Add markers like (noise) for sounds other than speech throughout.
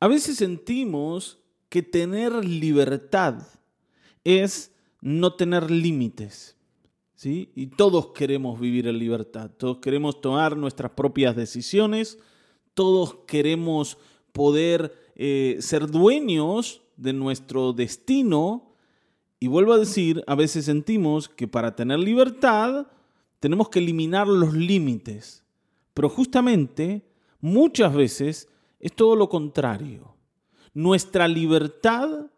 A veces sentimos que tener libertad es no tener límites. ¿sí? Y todos queremos vivir en libertad, todos queremos tomar nuestras propias decisiones, todos queremos poder eh, ser dueños de nuestro destino. Y vuelvo a decir, a veces sentimos que para tener libertad tenemos que eliminar los límites. Pero justamente, muchas veces es todo lo contrario. Nuestra libertad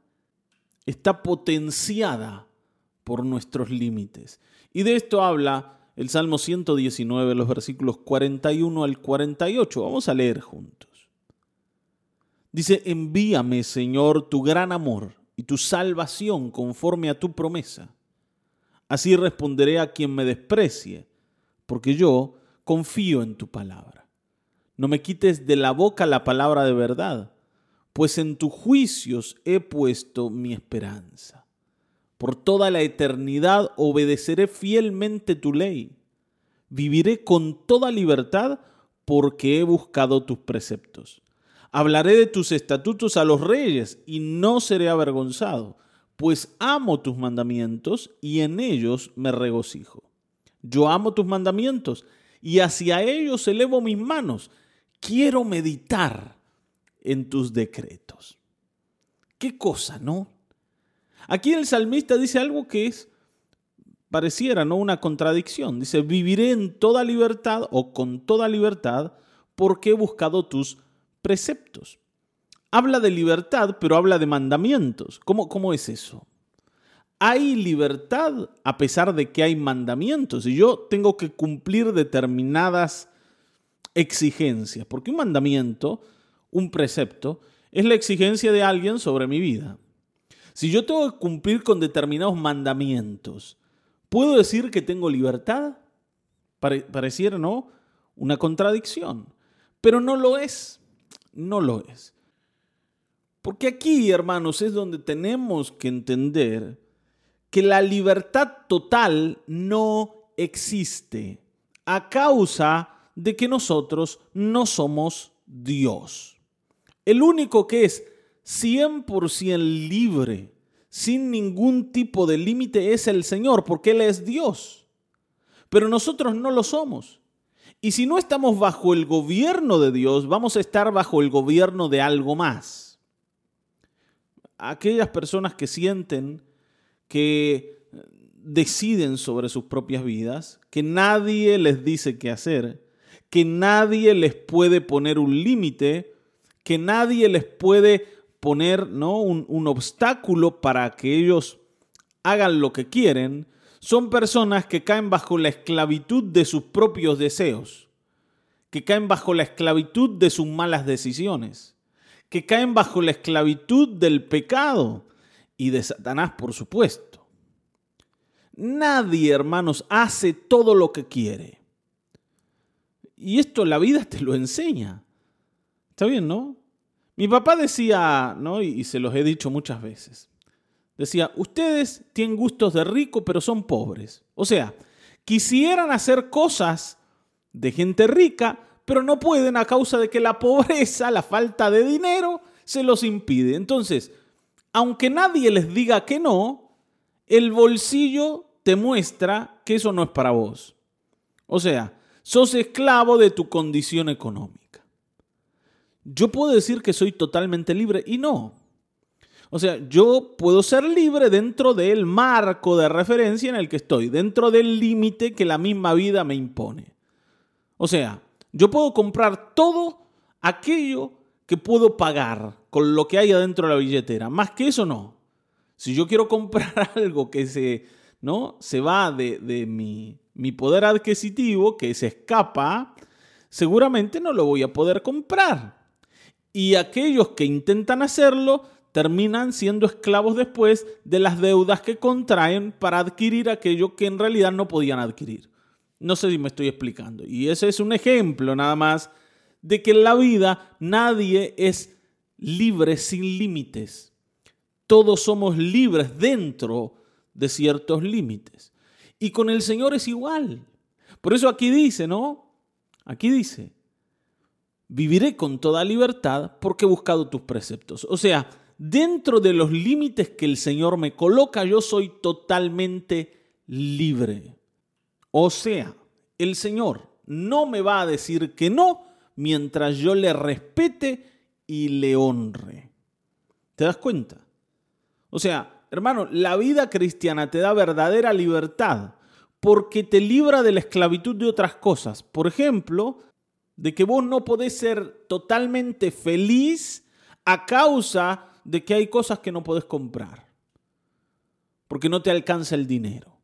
está potenciada por nuestros límites. Y de esto habla el Salmo 119, los versículos 41 al 48. Vamos a leer juntos. Dice, envíame, Señor, tu gran amor y tu salvación conforme a tu promesa. Así responderé a quien me desprecie, porque yo confío en tu palabra. No me quites de la boca la palabra de verdad, pues en tus juicios he puesto mi esperanza. Por toda la eternidad obedeceré fielmente tu ley. Viviré con toda libertad porque he buscado tus preceptos. Hablaré de tus estatutos a los reyes y no seré avergonzado, pues amo tus mandamientos y en ellos me regocijo. Yo amo tus mandamientos y hacia ellos elevo mis manos. Quiero meditar en tus decretos. ¿Qué cosa, no? Aquí el salmista dice algo que es pareciera no una contradicción. Dice, "Viviré en toda libertad o con toda libertad porque he buscado tus preceptos. Habla de libertad, pero habla de mandamientos. ¿Cómo, cómo es eso? Hay libertad a pesar de que hay mandamientos y yo tengo que cumplir determinadas exigencias, porque un mandamiento, un precepto, es la exigencia de alguien sobre mi vida. Si yo tengo que cumplir con determinados mandamientos, ¿puedo decir que tengo libertad? pareciera, ¿no? Una contradicción, pero no lo es no lo es. Porque aquí, hermanos, es donde tenemos que entender que la libertad total no existe a causa de que nosotros no somos Dios. El único que es 100% libre, sin ningún tipo de límite, es el Señor, porque Él es Dios. Pero nosotros no lo somos. Y si no estamos bajo el gobierno de Dios, vamos a estar bajo el gobierno de algo más. Aquellas personas que sienten que deciden sobre sus propias vidas, que nadie les dice qué hacer, que nadie les puede poner un límite, que nadie les puede poner ¿no? un, un obstáculo para que ellos hagan lo que quieren, son personas que caen bajo la esclavitud de sus propios deseos, que caen bajo la esclavitud de sus malas decisiones, que caen bajo la esclavitud del pecado y de Satanás, por supuesto. Nadie, hermanos, hace todo lo que quiere. Y esto la vida te lo enseña. Está bien, ¿no? Mi papá decía, ¿no? Y se los he dicho muchas veces. Decía, ustedes tienen gustos de rico, pero son pobres. O sea, quisieran hacer cosas de gente rica, pero no pueden a causa de que la pobreza, la falta de dinero, se los impide. Entonces, aunque nadie les diga que no, el bolsillo te muestra que eso no es para vos. O sea, sos esclavo de tu condición económica. Yo puedo decir que soy totalmente libre y no. O sea, yo puedo ser libre dentro del marco de referencia en el que estoy, dentro del límite que la misma vida me impone. O sea, yo puedo comprar todo aquello que puedo pagar con lo que hay adentro de la billetera. Más que eso no. Si yo quiero comprar (laughs) algo que se, ¿no? se va de, de mi, mi poder adquisitivo, que se escapa, seguramente no lo voy a poder comprar. Y aquellos que intentan hacerlo terminan siendo esclavos después de las deudas que contraen para adquirir aquello que en realidad no podían adquirir. No sé si me estoy explicando. Y ese es un ejemplo nada más de que en la vida nadie es libre sin límites. Todos somos libres dentro de ciertos límites. Y con el Señor es igual. Por eso aquí dice, ¿no? Aquí dice, viviré con toda libertad porque he buscado tus preceptos. O sea, dentro de los límites que el Señor me coloca, yo soy totalmente libre. O sea, el Señor no me va a decir que no mientras yo le respete y le honre. ¿Te das cuenta? O sea, hermano, la vida cristiana te da verdadera libertad porque te libra de la esclavitud de otras cosas. Por ejemplo, de que vos no podés ser totalmente feliz a causa de que hay cosas que no podés comprar, porque no te alcanza el dinero.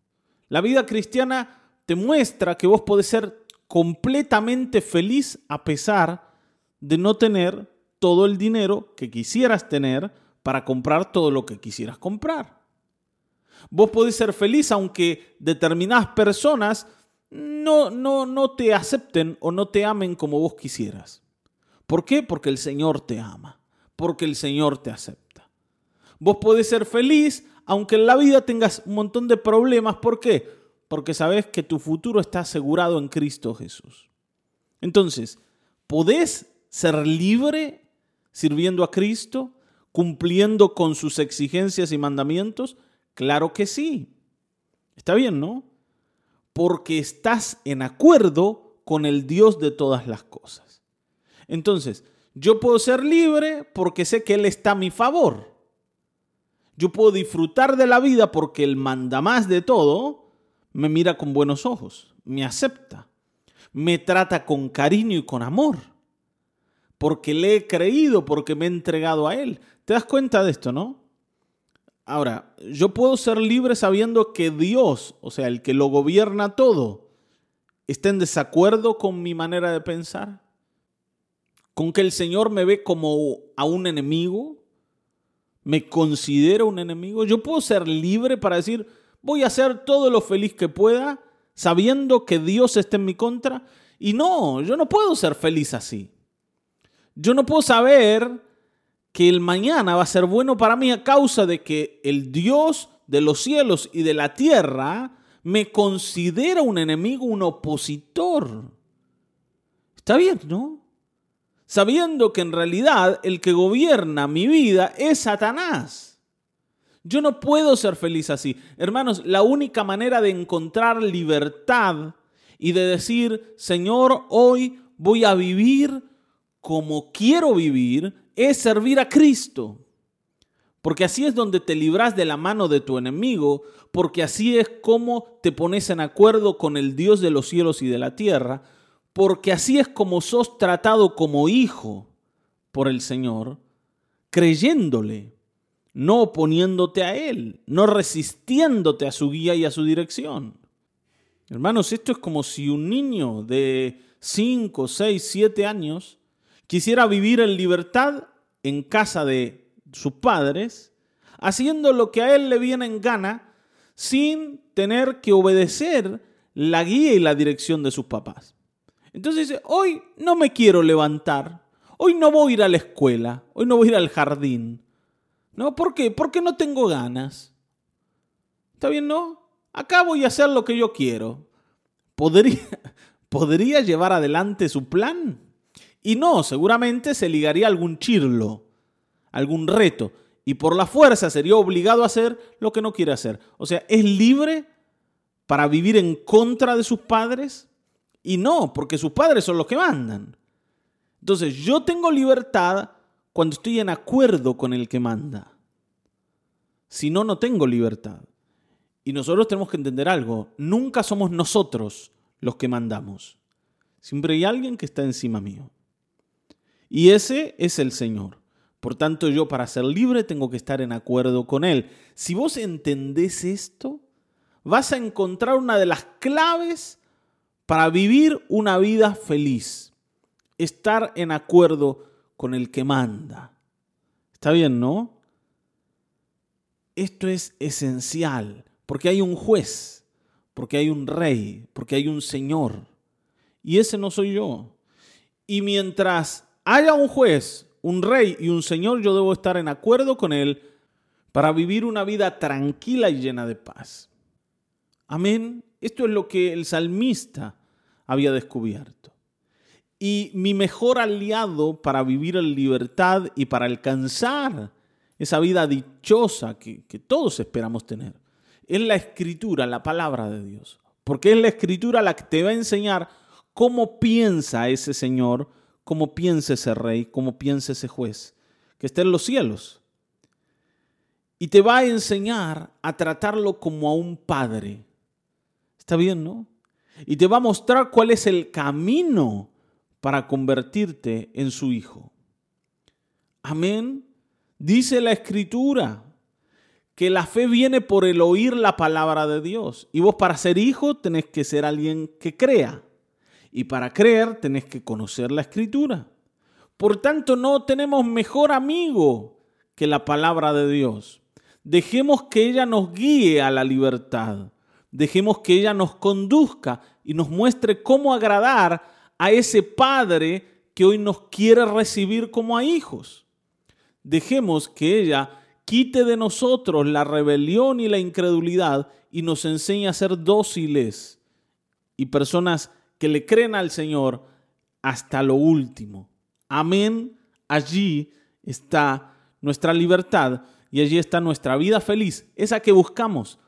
La vida cristiana te muestra que vos podés ser completamente feliz a pesar de no tener todo el dinero que quisieras tener para comprar todo lo que quisieras comprar. Vos podés ser feliz aunque determinadas personas no, no, no te acepten o no te amen como vos quisieras. ¿Por qué? Porque el Señor te ama, porque el Señor te acepta. Vos podés ser feliz aunque en la vida tengas un montón de problemas. ¿Por qué? Porque sabes que tu futuro está asegurado en Cristo Jesús. Entonces, ¿podés ser libre sirviendo a Cristo, cumpliendo con sus exigencias y mandamientos? Claro que sí. Está bien, ¿no? Porque estás en acuerdo con el Dios de todas las cosas. Entonces, yo puedo ser libre porque sé que Él está a mi favor. Yo puedo disfrutar de la vida porque Él manda más de todo, me mira con buenos ojos, me acepta, me trata con cariño y con amor, porque le he creído, porque me he entregado a Él. ¿Te das cuenta de esto, no? Ahora, yo puedo ser libre sabiendo que Dios, o sea, el que lo gobierna todo, está en desacuerdo con mi manera de pensar, con que el Señor me ve como a un enemigo, me considera un enemigo. Yo puedo ser libre para decir, voy a hacer todo lo feliz que pueda, sabiendo que Dios está en mi contra. Y no, yo no puedo ser feliz así. Yo no puedo saber que el mañana va a ser bueno para mí a causa de que el Dios de los cielos y de la tierra me considera un enemigo, un opositor. Está bien, ¿no? Sabiendo que en realidad el que gobierna mi vida es Satanás. Yo no puedo ser feliz así. Hermanos, la única manera de encontrar libertad y de decir, Señor, hoy voy a vivir como quiero vivir, es servir a Cristo. Porque así es donde te libras de la mano de tu enemigo, porque así es como te pones en acuerdo con el Dios de los cielos y de la tierra, porque así es como sos tratado como hijo por el Señor, creyéndole, no oponiéndote a Él, no resistiéndote a su guía y a su dirección. Hermanos, esto es como si un niño de 5, 6, 7 años quisiera vivir en libertad en casa de sus padres, haciendo lo que a él le viene en gana, sin tener que obedecer la guía y la dirección de sus papás. Entonces dice, hoy no me quiero levantar, hoy no voy a ir a la escuela, hoy no voy a ir al jardín. ¿No? ¿Por qué? Porque no tengo ganas. ¿Está bien, no? Acá voy a hacer lo que yo quiero. ¿Podría, (laughs) ¿podría llevar adelante su plan? Y no, seguramente se ligaría algún chirlo, algún reto, y por la fuerza sería obligado a hacer lo que no quiere hacer. O sea, ¿es libre para vivir en contra de sus padres? Y no, porque sus padres son los que mandan. Entonces, yo tengo libertad cuando estoy en acuerdo con el que manda. Si no, no tengo libertad. Y nosotros tenemos que entender algo. Nunca somos nosotros los que mandamos. Siempre hay alguien que está encima mío. Y ese es el Señor. Por tanto, yo para ser libre tengo que estar en acuerdo con Él. Si vos entendés esto, vas a encontrar una de las claves para vivir una vida feliz. Estar en acuerdo con el que manda. ¿Está bien, no? Esto es esencial, porque hay un juez, porque hay un rey, porque hay un señor. Y ese no soy yo. Y mientras haya un juez, un rey y un señor, yo debo estar en acuerdo con él para vivir una vida tranquila y llena de paz. Amén. Esto es lo que el salmista había descubierto. Y mi mejor aliado para vivir en libertad y para alcanzar esa vida dichosa que, todos esperamos tener es la escritura, la palabra de Dios. Porque es la escritura la que te va a enseñar cómo piensa ese Señor, cómo piensa ese rey, cómo piensa ese juez, que está en los cielos. Y te va a enseñar a tratarlo como a un padre. Está bien, ¿no? Y te va a mostrar cuál es el camino para convertirte en su hijo. Amén. Dice la escritura que la fe viene por el oír la palabra de Dios. Y vos para ser hijo tenés que ser alguien que crea. Y para creer tenés que conocer la escritura. Por tanto, no tenemos mejor amigo que la palabra de Dios. Dejemos que ella nos guíe a la libertad. Dejemos que ella nos conduzca y nos muestre cómo agradar a ese Padre que hoy nos quiere recibir como a hijos. Dejemos que ella quite de nosotros la rebelión y la incredulidad y nos enseñe a ser dóciles y personas que le creen al Señor hasta lo último. Amén. Allí está nuestra libertad y allí está nuestra vida feliz, esa que buscamos.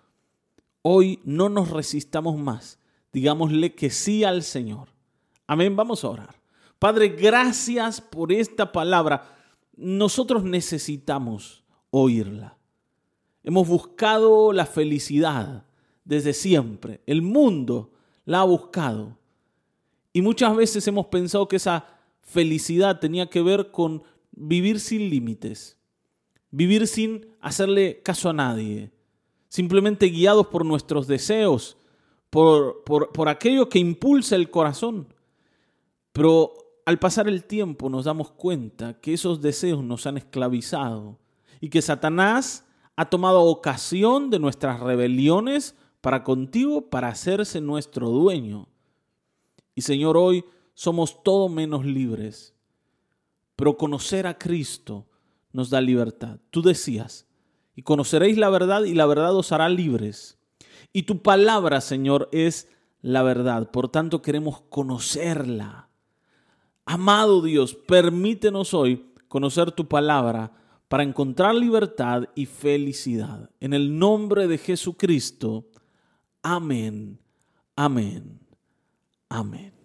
Hoy no nos resistamos más. Digámosle que sí al Señor. Amén. Vamos a orar. Padre, gracias por esta palabra. Nosotros necesitamos oírla. Hemos buscado la felicidad desde siempre. El mundo la ha buscado. Y muchas veces hemos pensado que esa felicidad tenía que ver con vivir sin límites, vivir sin hacerle caso a nadie, simplemente guiados por nuestros deseos, por, por, por aquello que impulsa el corazón. Pero al pasar el tiempo nos damos cuenta que esos deseos nos han esclavizado y que Satanás ha tomado ocasión de nuestras rebeliones para contigo, para hacerse nuestro dueño. Y Señor, hoy somos todo menos libres, pero conocer a Cristo nos da libertad. Tú decías, y conoceréis la verdad y la verdad os hará libres. Y tu palabra, Señor, es la verdad. Por tanto, queremos conocerla. Amado Dios, permítenos hoy conocer tu palabra para encontrar libertad y felicidad. En el nombre de Jesucristo. Amén. Amén. Amén.